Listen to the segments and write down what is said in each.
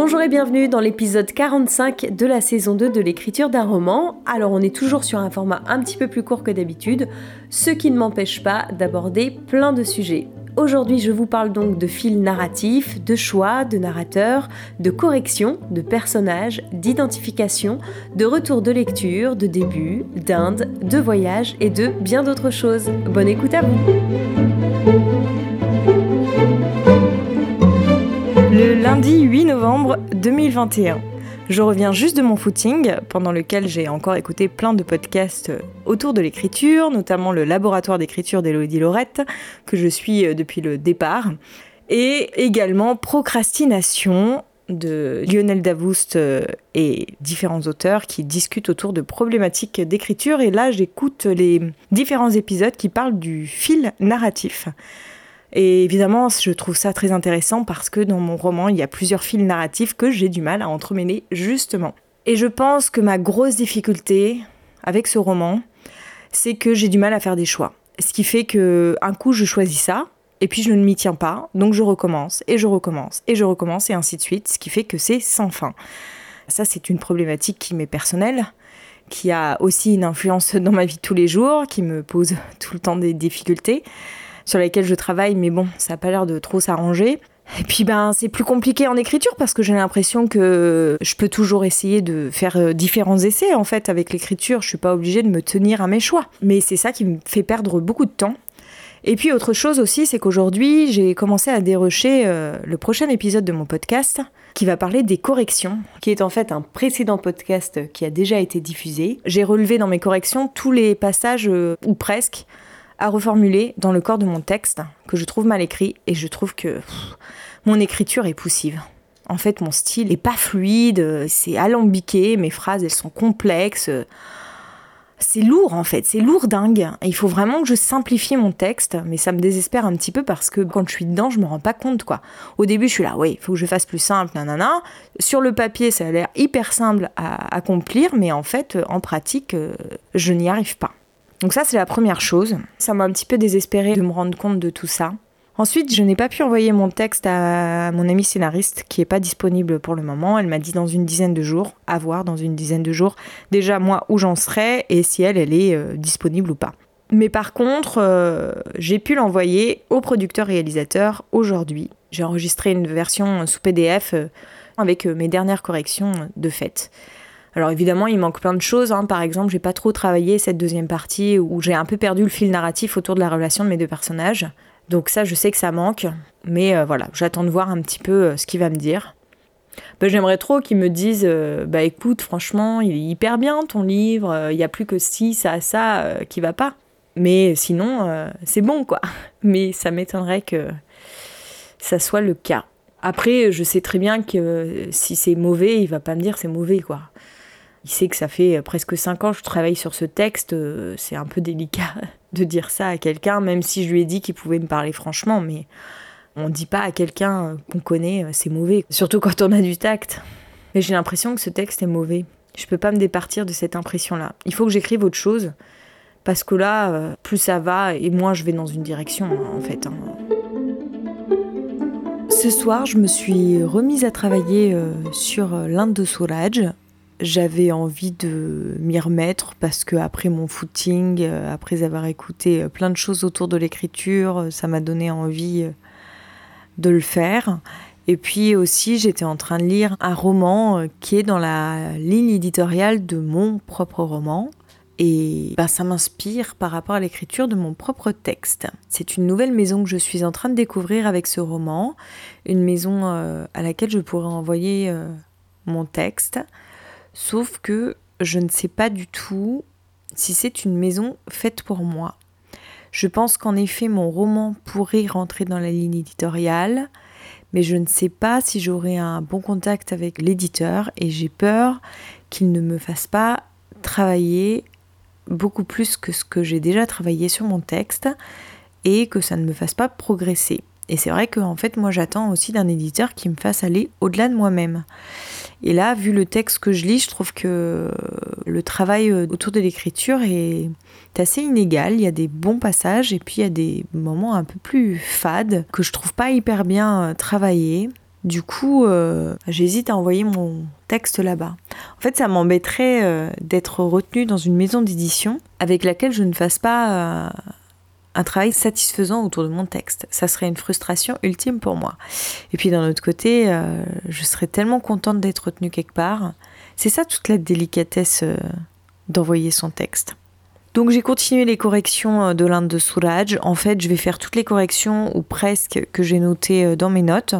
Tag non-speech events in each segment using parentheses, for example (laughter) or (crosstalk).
Bonjour et bienvenue dans l'épisode 45 de la saison 2 de l'écriture d'un roman. Alors on est toujours sur un format un petit peu plus court que d'habitude, ce qui ne m'empêche pas d'aborder plein de sujets. Aujourd'hui je vous parle donc de fil narratif, de choix, de narrateur, de correction, de personnages, d'identification, de retour de lecture, de début, d'Inde, de voyage et de bien d'autres choses. Bonne écoute à vous Le lundi 8 novembre 2021. Je reviens juste de mon footing, pendant lequel j'ai encore écouté plein de podcasts autour de l'écriture, notamment le laboratoire d'écriture d'Elodie Laurette, que je suis depuis le départ, et également Procrastination de Lionel Davoust et différents auteurs qui discutent autour de problématiques d'écriture. Et là, j'écoute les différents épisodes qui parlent du fil narratif. Et évidemment, je trouve ça très intéressant parce que dans mon roman, il y a plusieurs fils narratifs que j'ai du mal à entremêler justement. Et je pense que ma grosse difficulté avec ce roman, c'est que j'ai du mal à faire des choix. Ce qui fait que un coup je choisis ça, et puis je ne m'y tiens pas, donc je recommence, et je recommence, et je recommence, et ainsi de suite, ce qui fait que c'est sans fin. Ça, c'est une problématique qui m'est personnelle, qui a aussi une influence (laughs) dans ma vie de tous les jours, qui me pose tout le temps des difficultés sur lesquels je travaille, mais bon, ça n'a pas l'air de trop s'arranger. Et puis ben c'est plus compliqué en écriture parce que j'ai l'impression que je peux toujours essayer de faire euh, différents essais en fait avec l'écriture. Je suis pas obligée de me tenir à mes choix. Mais c'est ça qui me fait perdre beaucoup de temps. Et puis autre chose aussi, c'est qu'aujourd'hui j'ai commencé à dérocher euh, le prochain épisode de mon podcast qui va parler des corrections, qui est en fait un précédent podcast qui a déjà été diffusé. J'ai relevé dans mes corrections tous les passages, euh, ou presque, à reformuler dans le corps de mon texte que je trouve mal écrit et je trouve que mon écriture est poussive. En fait, mon style est pas fluide, c'est alambiqué, mes phrases elles sont complexes. C'est lourd en fait, c'est lourd dingue. Il faut vraiment que je simplifie mon texte, mais ça me désespère un petit peu parce que quand je suis dedans, je me rends pas compte quoi. Au début, je suis là, oui, il faut que je fasse plus simple, nanana. Sur le papier, ça a l'air hyper simple à accomplir, mais en fait, en pratique, euh, je n'y arrive pas. Donc ça, c'est la première chose. Ça m'a un petit peu désespéré de me rendre compte de tout ça. Ensuite, je n'ai pas pu envoyer mon texte à mon amie scénariste qui n'est pas disponible pour le moment. Elle m'a dit dans une dizaine de jours, à voir dans une dizaine de jours, déjà moi où j'en serai et si elle, elle est euh, disponible ou pas. Mais par contre, euh, j'ai pu l'envoyer au producteur-réalisateur aujourd'hui. J'ai enregistré une version sous PDF euh, avec mes dernières corrections de fait. Alors évidemment, il manque plein de choses. Hein. Par exemple, j'ai pas trop travaillé cette deuxième partie où j'ai un peu perdu le fil narratif autour de la relation de mes deux personnages. Donc ça, je sais que ça manque. Mais euh, voilà, j'attends de voir un petit peu euh, ce qu'il va me dire. Ben, J'aimerais trop qu'il me dise euh, Bah écoute, franchement, il est hyper bien ton livre, il n'y a plus que ci, ça, ça qui va pas. Mais sinon, c'est bon quoi. (laughs) Mais ça m'étonnerait que ça soit le cas. Après, je sais très bien que si c'est mauvais, il va pas me dire c'est mauvais quoi. Il sait que ça fait presque 5 ans que je travaille sur ce texte. Euh, c'est un peu délicat (laughs) de dire ça à quelqu'un, même si je lui ai dit qu'il pouvait me parler franchement. Mais on ne dit pas à quelqu'un qu'on connaît euh, c'est mauvais, surtout quand on a du tact. Mais j'ai l'impression que ce texte est mauvais. Je peux pas me départir de cette impression-là. Il faut que j'écrive autre chose. Parce que là, euh, plus ça va et moins je vais dans une direction, en fait. Hein. Ce soir, je me suis remise à travailler sur l'Inde de Souraj, j'avais envie de m'y remettre parce que après mon footing, euh, après avoir écouté euh, plein de choses autour de l'écriture, euh, ça m'a donné envie de le faire. Et puis aussi, j'étais en train de lire un roman qui est dans la ligne éditoriale de mon propre roman. Et ben, ça m'inspire par rapport à l'écriture de mon propre texte. C'est une nouvelle maison que je suis en train de découvrir avec ce roman, une maison à laquelle je pourrais envoyer mon texte. Sauf que je ne sais pas du tout si c'est une maison faite pour moi. Je pense qu'en effet mon roman pourrait rentrer dans la ligne éditoriale, mais je ne sais pas si j'aurai un bon contact avec l'éditeur et j'ai peur qu'il ne me fasse pas travailler beaucoup plus que ce que j'ai déjà travaillé sur mon texte et que ça ne me fasse pas progresser. Et c'est vrai que en fait moi j'attends aussi d'un éditeur qui me fasse aller au-delà de moi-même. Et là, vu le texte que je lis, je trouve que le travail euh, autour de l'écriture est assez inégal. Il y a des bons passages et puis il y a des moments un peu plus fades que je trouve pas hyper bien euh, travaillés. Du coup, euh, j'hésite à envoyer mon texte là-bas. En fait, ça m'embêterait d'être retenue dans une maison d'édition avec laquelle je ne fasse pas un travail satisfaisant autour de mon texte. Ça serait une frustration ultime pour moi. Et puis d'un autre côté, je serais tellement contente d'être retenue quelque part. C'est ça toute la délicatesse d'envoyer son texte. Donc j'ai continué les corrections de l'Inde de Souraj. En fait, je vais faire toutes les corrections ou presque que j'ai notées dans mes notes.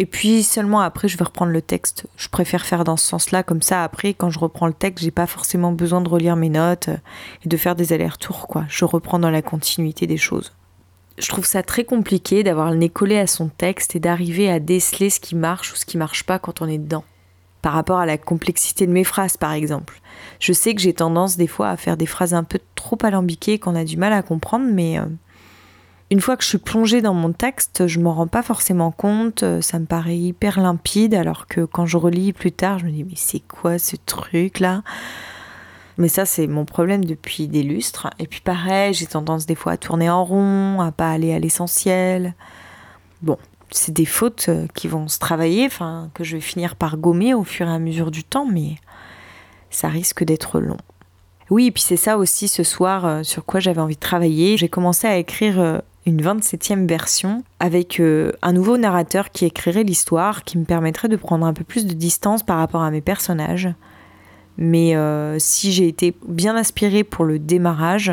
Et puis seulement après, je vais reprendre le texte. Je préfère faire dans ce sens-là, comme ça après, quand je reprends le texte, j'ai pas forcément besoin de relire mes notes euh, et de faire des allers-retours, quoi. Je reprends dans la continuité des choses. Je trouve ça très compliqué d'avoir le nez collé à son texte et d'arriver à déceler ce qui marche ou ce qui marche pas quand on est dedans. Par rapport à la complexité de mes phrases, par exemple. Je sais que j'ai tendance des fois à faire des phrases un peu trop alambiquées qu'on a du mal à comprendre, mais euh, une fois que je suis plongée dans mon texte, je m'en rends pas forcément compte, euh, ça me paraît hyper limpide, alors que quand je relis plus tard, je me dis mais c'est quoi ce truc là mais ça, c'est mon problème depuis des lustres. Et puis pareil, j'ai tendance des fois à tourner en rond, à pas aller à l'essentiel. Bon, c'est des fautes euh, qui vont se travailler, enfin, que je vais finir par gommer au fur et à mesure du temps, mais ça risque d'être long. Oui, et puis c'est ça aussi ce soir euh, sur quoi j'avais envie de travailler. J'ai commencé à écrire une 27e version avec euh, un nouveau narrateur qui écrirait l'histoire, qui me permettrait de prendre un peu plus de distance par rapport à mes personnages. Mais euh, si j'ai été bien inspirée pour le démarrage,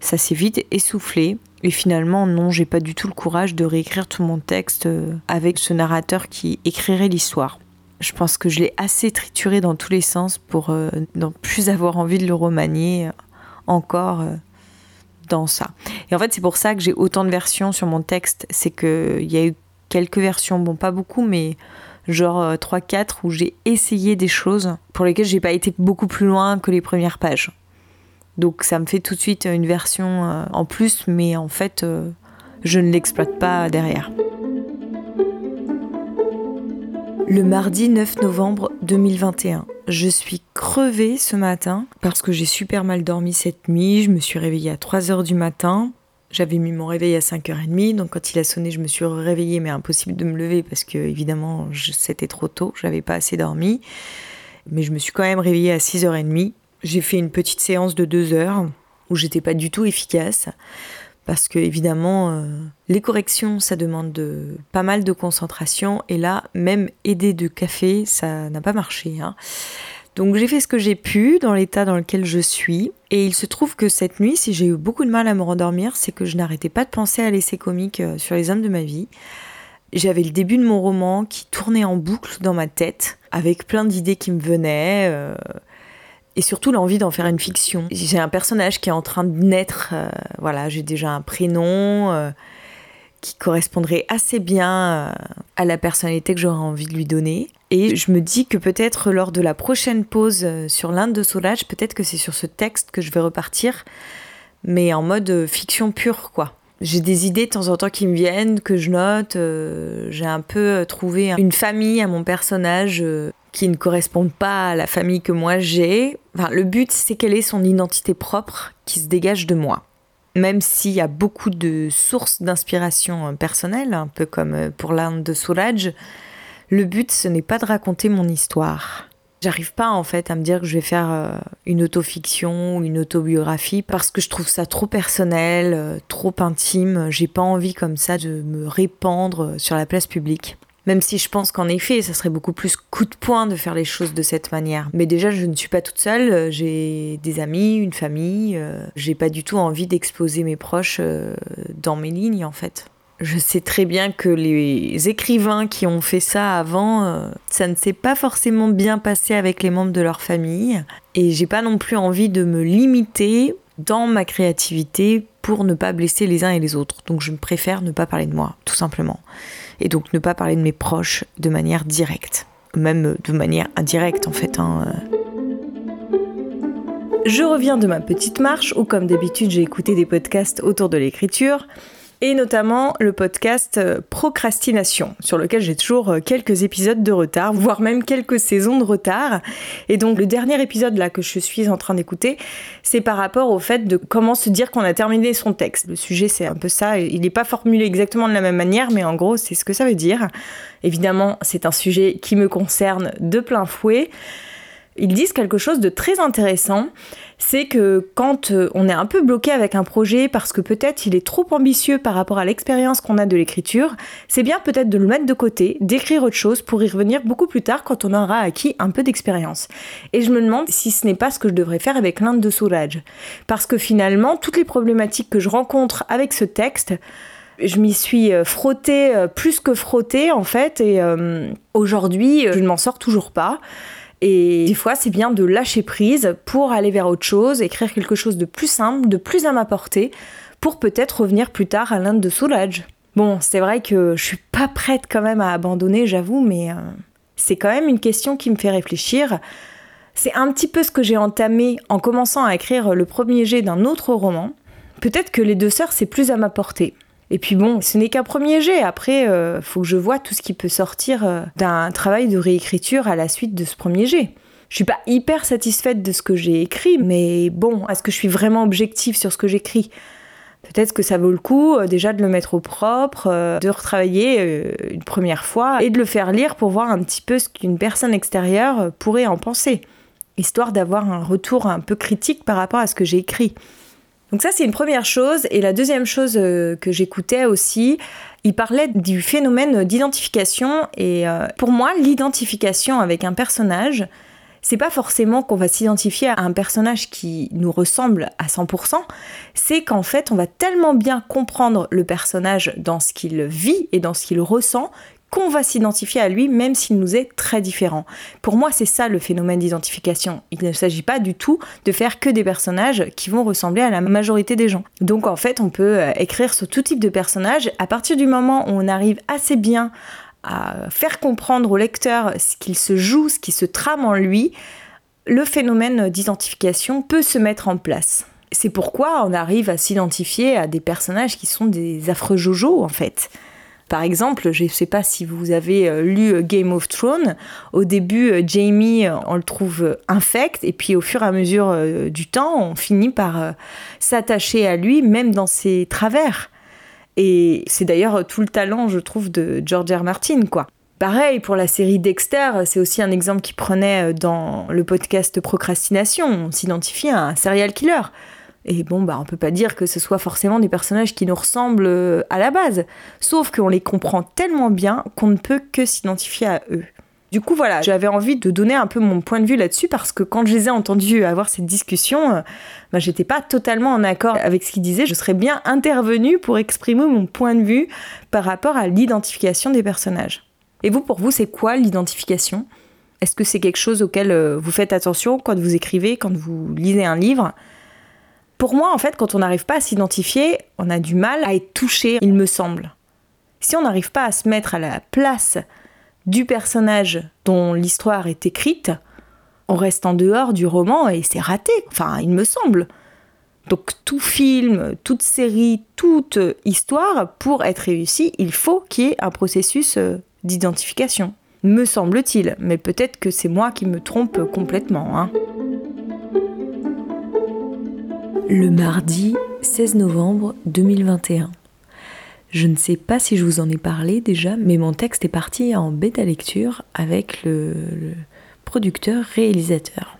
ça s'est vite essoufflé. Et finalement, non, j'ai pas du tout le courage de réécrire tout mon texte euh, avec ce narrateur qui écrirait l'histoire. Je pense que je l'ai assez trituré dans tous les sens pour ne plus avoir envie de le remanier encore ça. Et en fait, c'est pour ça que j'ai autant de versions sur mon texte. C'est qu'il y a eu quelques versions, bon, pas beaucoup, mais genre 3-4 euh, où j'ai essayé des choses pour lesquelles j'ai pas été beaucoup plus loin que les premières pages. Donc ça me fait tout de suite une version euh, en plus, mais en fait, euh, je ne l'exploite pas derrière. Le mardi 9 novembre 2021. Je suis crevée ce matin parce que j'ai super mal dormi cette nuit. Je me suis réveillée à 3h du matin. J'avais mis mon réveil à 5h30, donc quand il a sonné, je me suis réveillée, mais impossible de me lever parce que, évidemment, c'était trop tôt, j'avais pas assez dormi. Mais je me suis quand même réveillée à 6h30. J'ai fait une petite séance de 2 heures où j'étais pas du tout efficace parce que évidemment euh, les corrections ça demande de, pas mal de concentration et là même aider de café ça n'a pas marché. Hein. Donc j'ai fait ce que j'ai pu dans l'état dans lequel je suis et il se trouve que cette nuit si j'ai eu beaucoup de mal à me rendormir c'est que je n'arrêtais pas de penser à l'essai comique euh, sur les hommes de ma vie. J'avais le début de mon roman qui tournait en boucle dans ma tête avec plein d'idées qui me venaient. Euh, et surtout l'envie d'en faire une fiction. J'ai un personnage qui est en train de naître, euh, voilà, j'ai déjà un prénom euh, qui correspondrait assez bien euh, à la personnalité que j'aurais envie de lui donner. Et je me dis que peut-être lors de la prochaine pause sur l'Inde de Solage, peut-être que c'est sur ce texte que je vais repartir, mais en mode fiction pure. J'ai des idées de temps en temps qui me viennent, que je note. j'ai un peu trouvé une famille à mon personnage qui ne correspondent pas à la famille que moi j'ai. le but, c'est quelle est son identité propre qui se dégage de moi. Même s'il y a beaucoup de sources d'inspiration euh, personnelle, un peu comme euh, pour l'Inde de Suraj, le but, ce n'est pas de raconter mon histoire. J'arrive pas en fait à me dire que je vais faire euh, une autofiction ou une autobiographie parce que je trouve ça trop personnel, trop intime. J'ai pas envie comme ça de me répandre sur la place publique. Même si je pense qu'en effet, ça serait beaucoup plus coup de poing de faire les choses de cette manière. Mais déjà, je ne suis pas toute seule. Euh, j'ai des amis, une famille. Euh, j'ai pas du tout envie d'exposer mes proches euh, dans mes lignes, en fait. Je sais très bien que les écrivains qui ont fait ça avant, ça ne s'est pas forcément bien passé avec les membres de leur famille. Et j'ai pas non plus envie de me limiter dans ma créativité pour ne pas blesser les uns et les autres. Donc je préfère ne pas parler de moi, tout simplement et donc ne pas parler de mes proches de manière directe, même de manière indirecte en fait. Hein. Je reviens de ma petite marche où comme d'habitude j'ai écouté des podcasts autour de l'écriture et notamment le podcast euh, Procrastination, sur lequel j'ai toujours euh, quelques épisodes de retard, voire même quelques saisons de retard. Et donc le dernier épisode là que je suis en train d'écouter, c'est par rapport au fait de comment se dire qu'on a terminé son texte. Le sujet c'est un peu ça, il n'est pas formulé exactement de la même manière, mais en gros c'est ce que ça veut dire. Évidemment c'est un sujet qui me concerne de plein fouet ils disent quelque chose de très intéressant, c'est que quand euh, on est un peu bloqué avec un projet parce que peut-être il est trop ambitieux par rapport à l'expérience qu'on a de l'écriture, c'est bien peut-être de le mettre de côté, d'écrire autre chose pour y revenir beaucoup plus tard quand on aura acquis un peu d'expérience. Et je me demande si ce n'est pas ce que je devrais faire avec l'Inde de Soulage. Parce que finalement, toutes les problématiques que je rencontre avec ce texte, je m'y suis euh, frottée euh, plus que frottée en fait et aujourd'hui je ne m'en sors toujours pas. Et des fois, c'est bien de lâcher prise pour aller vers autre chose, écrire quelque chose de plus simple, de plus à ma portée, pour peut-être revenir plus tard à l'Inde de Soulage. Bon, c'est vrai que je suis pas prête quand même à abandonner, j'avoue, mais euh, c'est quand même une question qui me fait réfléchir. C'est un petit peu ce que j'ai entamé en commençant à écrire le premier jet d'un autre roman. Peut-être que les deux sœurs, c'est plus à ma portée. Et puis bon, ce n'est qu'un premier jet. Après, euh, faut que je vois tout ce qui peut sortir euh, d'un travail de réécriture à la suite de ce premier jet. Je suis pas hyper satisfaite de ce que j'ai écrit, mais bon, est-ce que je suis vraiment objective sur ce que j'écris? Peut-être que ça vaut le coup euh, déjà de le mettre au propre, de retravailler une première fois et de le faire lire pour voir un petit peu ce qu'une personne extérieure pourrait en penser, histoire d'avoir un retour un peu critique par rapport à ce que j'ai écrit. Donc ça, c'est une première chose. Et la deuxième chose euh, que j'écoutais aussi, il parlait du phénomène d'identification. Et euh, pour moi, l'identification avec un personnage, c'est pas forcément qu'on va s'identifier à un personnage qui nous ressemble à 100%, c'est qu'en fait on va tellement bien comprendre le personnage dans ce qu'il vit et dans ce qu'il ressent qu'on va s'identifier à lui même s'il nous est très différent. Pour moi, c'est ça le phénomène d'identification. Il ne s'agit pas du tout de faire que des personnages qui vont ressembler à la majorité des gens. Donc en fait, on peut euh, écrire sur tout type de personnage à partir du moment où on arrive assez bien à faire comprendre au lecteur ce qu'il se joue, ce qui se trame en lui, le phénomène d'identification peut se mettre en place. C'est pourquoi on arrive à s'identifier à des personnages qui sont des affreux jojo en fait. Par exemple, je ne sais pas si vous avez euh, lu euh, Game of Thrones. Au début, euh, Jamie, on le trouve infect, et puis au fur et à mesure du temps, on finit par s'attacher à lui, même dans ses travers. Et c'est d'ailleurs tout le talent, je trouve, de George R. Martin, quoi. Pareil pour la série Dexter, c'est aussi un exemple qui prenait dans le podcast Procrastination. On s'identifie à un serial killer. Et bon, bah, on peut pas dire que ce soit forcément des personnages qui nous ressemblent euh, à la base. Sauf qu'on les comprend tellement bien qu'on ne peut que s'identifier à eux. Du coup, voilà, j'avais envie de donner un peu mon point de vue là-dessus parce que quand je les ai entendus avoir cette discussion, euh, bah, j'étais pas totalement en accord avec ce qu'ils disaient. Je serais bien intervenue pour exprimer mon point de vue par rapport à l'identification des personnages. Et vous, pour vous, c'est quoi l'identification? Est-ce que c'est quelque chose auquel euh, vous faites attention quand vous écrivez, quand vous lisez un livre? Pour moi, en fait, quand on n'arrive pas à s'identifier, on a du mal à être touché, il me semble. Si on n'arrive pas à se mettre à la place du personnage dont l'histoire est écrite, on reste en dehors du roman et c'est raté. Enfin, il me semble. Donc tout film, toute série, toute histoire, pour être réussi, il faut qu'il y ait un processus euh, d'identification. Me semble-t-il, mais peut-être que c'est moi qui me trompe complètement. Hein le mardi 16 novembre 2021. Je ne sais pas si je vous en ai parlé déjà, mais mon texte est parti en bêta lecture avec le, producteur-réalisateur.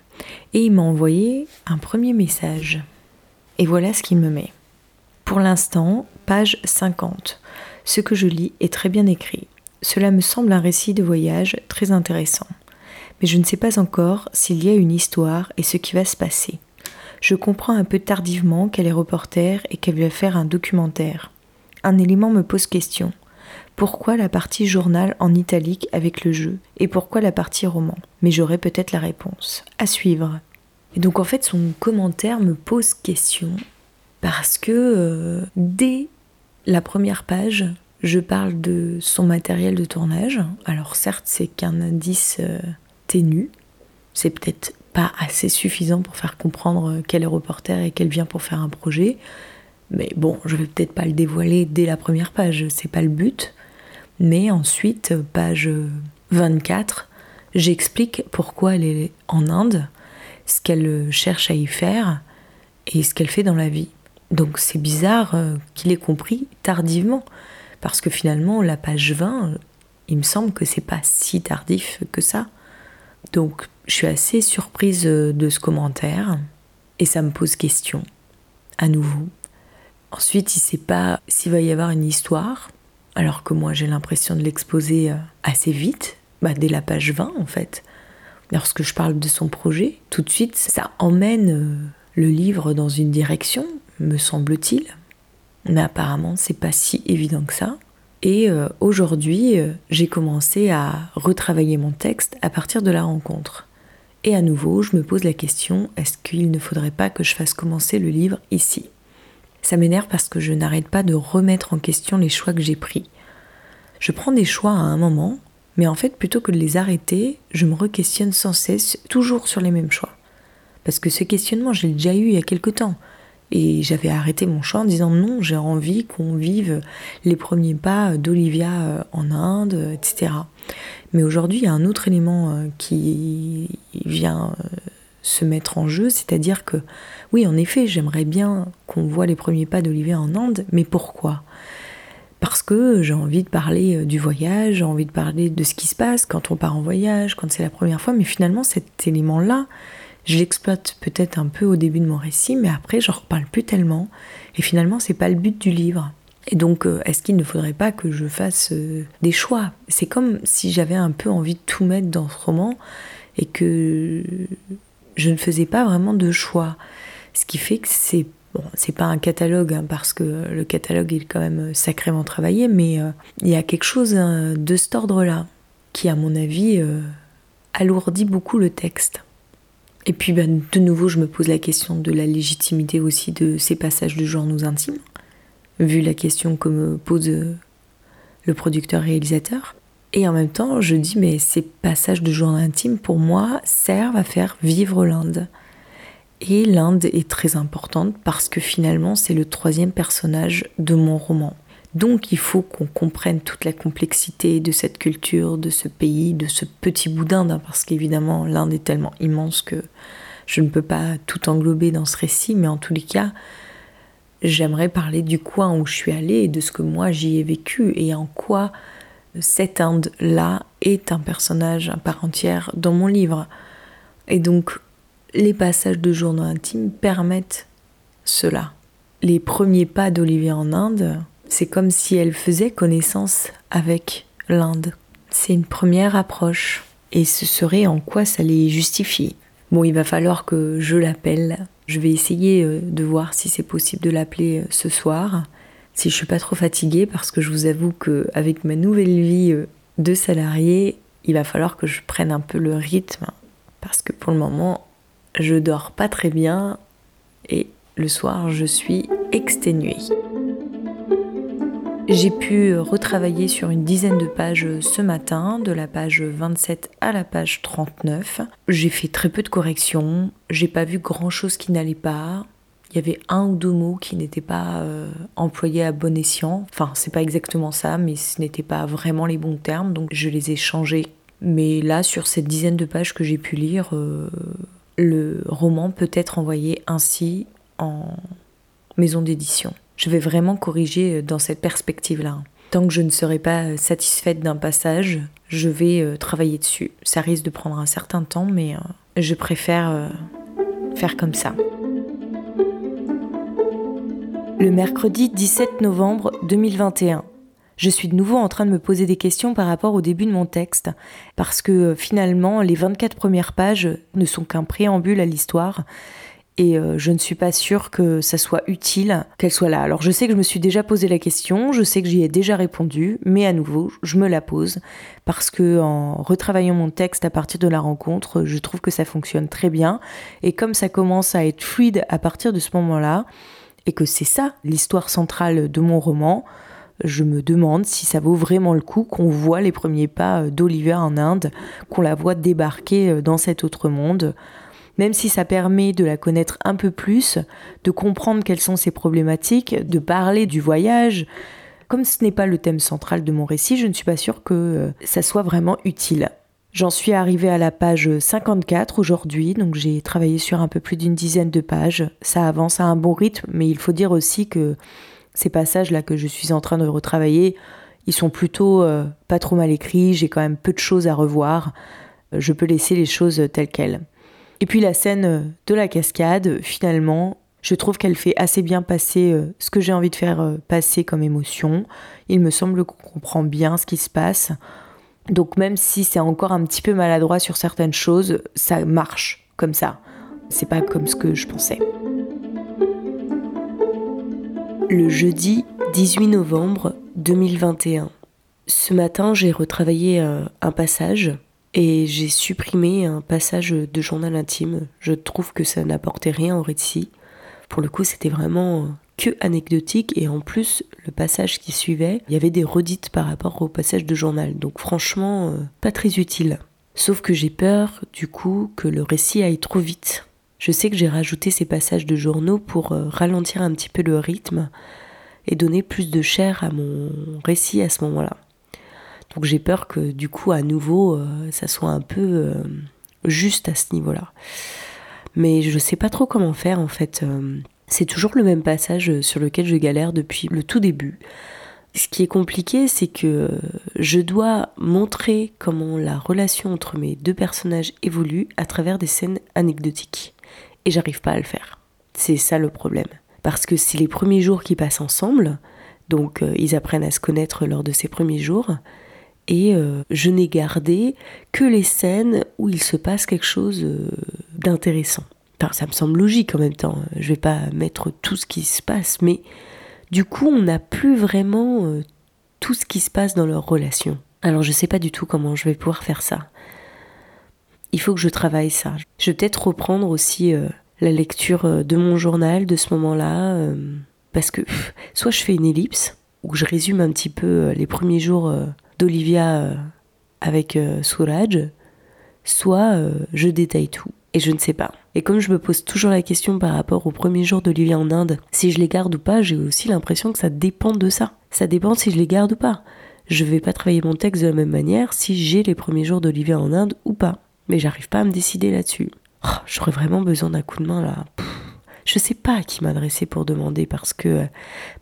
Et il m'a envoyé un premier message. Et voilà ce qu'il me met. Pour l'instant, page 50. Ce que je lis est très bien écrit. Cela me semble un récit de voyage très intéressant. Mais je ne sais pas encore s'il y a une histoire et ce qui va se passer je comprends un peu tardivement qu'elle est reporter et qu'elle veut faire un documentaire. Un élément me pose question. Pourquoi la partie journal en italique avec le jeu et pourquoi la partie roman? Mais j'aurai peut-être la réponse. À suivre. Et donc en fait son commentaire me pose question parce que euh, dès la première page, je parle de son matériel de tournage. Alors certes c'est qu'un indice euh, ténu, c'est peut-être pas assez suffisant pour faire comprendre qu'elle est reporter et qu'elle vient pour faire un projet. Mais bon, je vais peut-être pas le dévoiler dès la première page, c'est pas le but. Mais ensuite, page 24, j'explique pourquoi elle est en Inde, ce qu'elle cherche à y faire et ce qu'elle fait dans la vie. Donc c'est bizarre euh, qu'il ait compris tardivement, parce que finalement, la page 20, il me semble que c'est pas si tardif que ça. Donc je suis assez surprise euh, de ce commentaire, et ça me pose question, à nouveau. Ensuite, il sait pas s'il va y avoir une histoire, alors que moi j'ai l'impression de l'exposer euh, assez vite, bah, dès la page 20 en fait. Lorsque je parle de son projet, tout de suite ça emmène le livre dans une direction, me semble-t-il. Mais apparemment, c'est pas si évident que ça. Et euh, aujourd'hui, euh, j'ai commencé à retravailler mon texte à partir de la rencontre. Et à nouveau, je me pose la question est-ce qu'il ne faudrait pas que je fasse commencer le livre ici? Ça m'énerve parce que je n'arrête pas de remettre en question les choix que j'ai pris. Je prends des choix à un moment, mais en fait, plutôt que de les arrêter, je me re-questionne sans cesse, toujours sur les mêmes choix. Parce que ce questionnement, je l'ai déjà eu il y a quelque temps. Et j'avais arrêté mon chant en disant non, j'ai envie qu'on vive les premiers pas d'Olivia euh, en Inde, etc. Mais aujourd'hui, il y a un autre élément euh, qui vient euh, se mettre en jeu, c'est-à-dire que oui, en effet, j'aimerais bien qu'on voit les premiers pas d'Olivia en Inde, mais pourquoi? Parce que j'ai envie de parler du voyage, j'ai envie de parler de ce qui se passe quand on part en voyage, quand c'est la première fois, mais finalement cet élément-là, je l'exploite peut-être un peu au début de mon récit, mais après, j'en reparle plus tellement. Et finalement, c'est pas le but du livre. Et donc, euh, est-ce qu'il ne faudrait pas que je fasse euh, des choix? C'est comme si j'avais un peu envie de tout mettre dans ce roman et que je ne faisais pas vraiment de choix. Ce qui fait que c'est bon, c'est pas un catalogue hein, parce que le catalogue est quand même sacrément travaillé, mais euh, il y a quelque chose hein, de cet ordre-là qui, à mon avis, alourdit beaucoup le texte. Et puis ben, de nouveau, je me pose la question de la légitimité aussi de ces passages de journaux intimes, vu la question que me pose euh, le producteur-réalisateur. Et en même temps, je dis, mais ces passages de journaux intimes, pour moi, servent à faire vivre l'Inde. Et l'Inde est très importante parce que finalement, c'est le troisième personnage de mon roman. Donc il faut qu'on comprenne toute la complexité de cette culture, de ce pays, de ce petit bout d'Inde, hein, parce qu'évidemment l'Inde est tellement immense que je ne peux pas tout englober dans ce récit, mais en tous les cas, j'aimerais parler du coin où je suis allée de ce que moi j'y ai vécu et en quoi cette Inde-là est un personnage à part entière dans mon livre. Et donc les passages de journaux intimes permettent cela. Les premiers pas d'Olivier en Inde, c'est comme si elle faisait connaissance avec l'Inde. C'est une première approche. Et ce serait en quoi ça les justifie. Bon, il va falloir que je l'appelle. Je vais essayer euh, de voir si c'est possible de l'appeler euh, ce soir. Si je suis pas trop fatiguée, parce que je vous avoue que avec ma nouvelle vie euh, de salarié, il va falloir que je prenne un peu le rythme. Parce que pour le moment, je dors pas très bien et le soir, je suis exténuée. J'ai pu retravailler sur une dizaine de pages ce matin, de la page 27 à la page 39. J'ai fait très peu de corrections, j'ai pas vu grand chose qui n'allait pas. Il y avait un ou deux mots qui n'étaient pas euh, employés à bon escient. Enfin, c'est pas exactement ça, mais ce n'étaient pas vraiment les bons termes, donc je les ai changés. Mais là, sur cette dizaine de pages que j'ai pu lire, euh, le roman peut être envoyé ainsi en maison d'édition je vais vraiment corriger euh, dans cette perspective-là. Tant que je ne serai pas euh, satisfaite d'un passage, je vais euh, travailler dessus. Ça risque de prendre un certain temps, mais je préfère faire comme ça. Le mercredi 17 novembre 2021. Je suis de nouveau en train de me poser des questions par rapport au début de mon texte, parce que finalement, les 24 premières pages ne sont qu'un préambule à l'histoire, et euh, je ne suis pas sûre que ça soit utile qu'elle soit là. Alors je sais que je me suis déjà posé la question, je sais que j'y ai déjà répondu, mais à nouveau, je me la pose parce que en retravaillant mon texte à partir de la rencontre, je trouve que ça fonctionne très bien et comme ça commence à être fluide à partir de ce moment-là et que c'est ça l'histoire centrale de mon roman, je me demande si ça vaut vraiment le coup qu'on voit les premiers pas d'Olivia en Inde, qu'on la voit débarquer dans cet autre monde même si ça permet de la connaître un peu plus, de comprendre quelles sont ses problématiques, de parler du voyage. Comme ce n'est pas le thème central de mon récit, je ne suis pas sûre que euh, ça soit vraiment utile. J'en suis arrivée à la page 54 aujourd'hui, donc j'ai travaillé sur un peu plus d'une dizaine de pages. Ça avance à un bon rythme, mais il faut dire aussi que ces passages-là que je suis en train de retravailler, ils sont plutôt euh, pas trop mal écrits, j'ai quand même peu de choses à revoir. Je peux laisser les choses telles quelles. Et puis la scène de la cascade, finalement, je trouve qu'elle fait assez bien passer euh, ce que j'ai envie de faire euh, passer comme émotion. Il me semble qu'on comprend bien ce qui se passe. Donc même si c'est encore un petit peu maladroit sur certaines choses, ça marche comme ça. C'est pas comme ce que je pensais. Le jeudi 18 novembre 2021. Ce matin, j'ai retravaillé euh, un passage et j'ai supprimé un passage de journal intime. Je trouve que ça n'apportait rien au récit. Pour le coup, c'était vraiment que anecdotique et en plus, le passage qui suivait, il y avait des redites par rapport au passage de journal. Donc franchement, euh, pas très utile. Sauf que j'ai peur, du coup, que le récit aille trop vite. Je sais que j'ai rajouté ces passages de journaux pour euh, ralentir un petit peu le rythme et donner plus de chair à mon récit à ce moment-là. Donc j'ai peur que du coup à nouveau euh, ça soit un peu euh, juste à ce niveau-là. Mais je sais pas trop comment faire en fait. Euh, c'est toujours le même passage sur lequel je galère depuis le tout début. Ce qui est compliqué, c'est que je dois montrer comment la relation entre mes deux personnages évolue à travers des scènes anecdotiques. Et j'arrive pas à le faire. C'est ça le problème. Parce que c'est les premiers jours qui passent ensemble, donc ils apprennent à se connaître lors de ces premiers jours, et euh, je n'ai gardé que les scènes où il se passe quelque chose euh, d'intéressant. Enfin, ça me semble logique en même temps, je vais pas mettre tout ce qui se passe, mais du coup, on n'a plus vraiment euh, tout ce qui se passe dans leur relation. Alors, je sais pas du tout comment je vais pouvoir faire ça. Il faut que je travaille ça. Je vais peut-être reprendre aussi la lecture de mon journal de ce moment-là, parce que soit je fais une ellipse, où je résume un petit peu les premiers jours d'Olivia euh, avec euh, Souraj, soit euh, je détaille tout. Et je ne sais pas. Et comme je me pose toujours la question par rapport au premier jour d'Olivia en Inde, si je les garde ou pas, j'ai aussi l'impression que ça dépend de ça. Ça dépend si je les garde ou pas. Je vais pas travailler mon texte de la même manière si j'ai les premiers jours d'Olivia en Inde ou pas. Mais j'arrive pas à me décider là-dessus. Oh, j'aurais vraiment besoin d'un coup de main là. Je sais pas à qui m'adresser pour demander parce que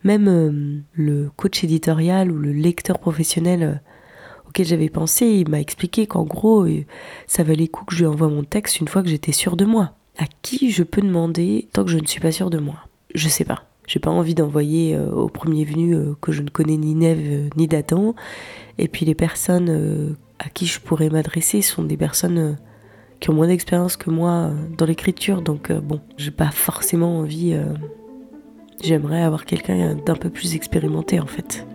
même le coach éditorial ou le lecteur professionnel auquel j'avais pensé, m'a expliqué qu'en gros, euh, ça valait le coup que je lui envoie mon texte une fois que j'étais sûre de moi. À qui je peux demander tant que je ne suis pas sûre de moi? Je sais pas. J'ai pas envie d'envoyer euh, au premier venu euh, que je ne connais ni Neve ni d'Adam. Et puis les personnes à qui je pourrais m'adresser sont des personnes qui ont moins d'expérience que moi dans l'écriture. Donc bon, j'ai pas forcément envie. J'aimerais avoir quelqu'un d'un peu plus expérimenté en fait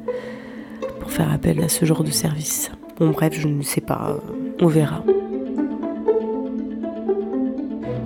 pour faire appel à ce genre de service. Bon bref, je ne sais pas, on verra.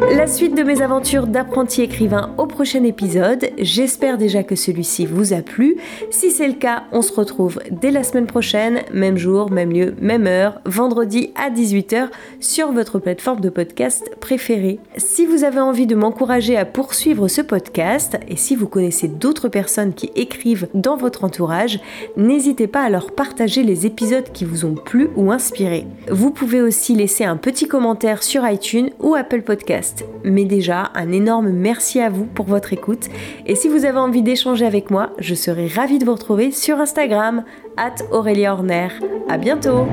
La suite de mes aventures d'apprenti écrivain au prochain épisode. J'espère déjà que celui-ci vous a plu. Si c'est le cas, on se retrouve dès la semaine prochaine, même jour, même lieu, même heure, vendredi à 18h sur votre plateforme de podcast préférée. Si vous avez envie de m'encourager à poursuivre ce podcast et si vous connaissez d'autres personnes qui écrivent dans votre entourage, n'hésitez pas à leur partager les épisodes qui vous ont plu ou inspiré. Vous pouvez aussi laisser un petit commentaire sur iTunes ou Apple Podcast. Mais déjà, un énorme merci à vous pour votre écoute. Et si vous avez envie d'échanger avec moi, je serai ravie de vous retrouver sur Instagram, at Aurélia Horner. À bientôt!